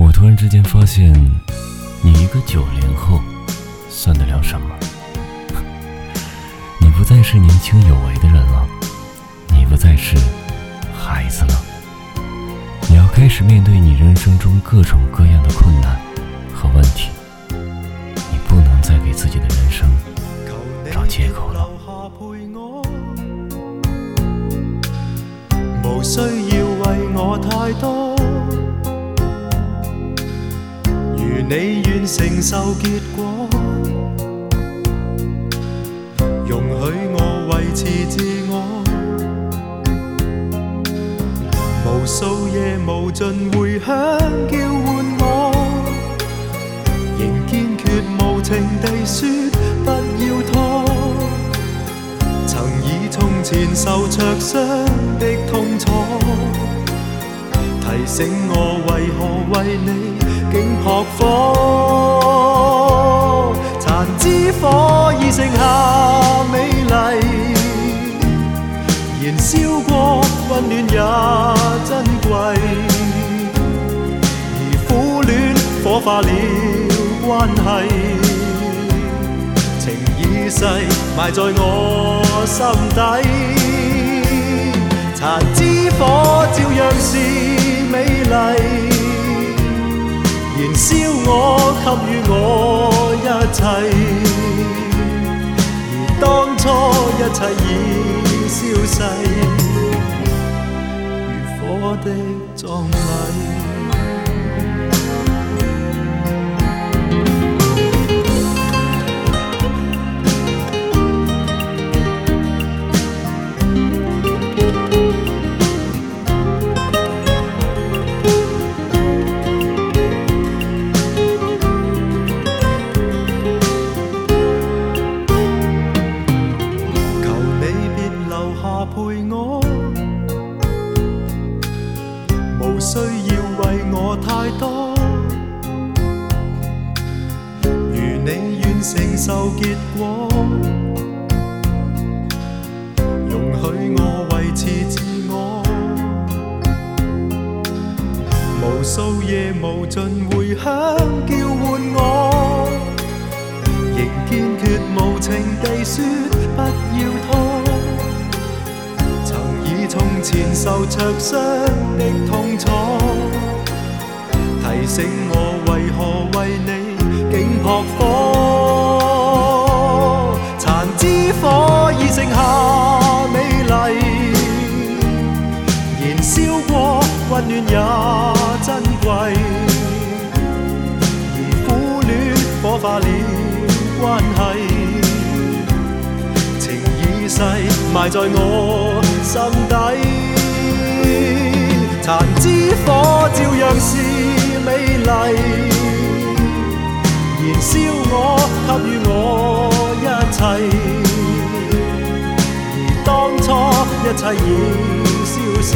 我突然之间发现，你一个九零后，算得了什么？你不再是年轻有为的人了，你不再是孩子了，你要开始面对你人生中各种各样的困难和问题，你不能再给自己的人生找借口了。无需为我太多，你愿承受结果，容许我维持自我。无数夜无尽回响叫唤我，仍坚决无情地说不要拖。曾以从前受灼伤的痛楚，提醒我为何为你竟扑火。残枝火已剩下美丽，燃烧过温暖也珍贵，而苦恋火化了关系。情已逝，埋在我心底。给予我一切。而当初一切已消逝，如火的葬礼。多。如你愿承受结果，容许我维持自我。无数夜无尽回响叫唤我。仍坚决无情地说不要拖，曾以从前受灼伤的痛楚，提醒我为何为你竟扑火。残枝火已剩下美丽，燃烧过温暖也珍贵。而苦恋火化了关系，情已逝，埋在我心底。残枝火照样是美丽，燃烧我，给予我一切。而当初一切已消逝。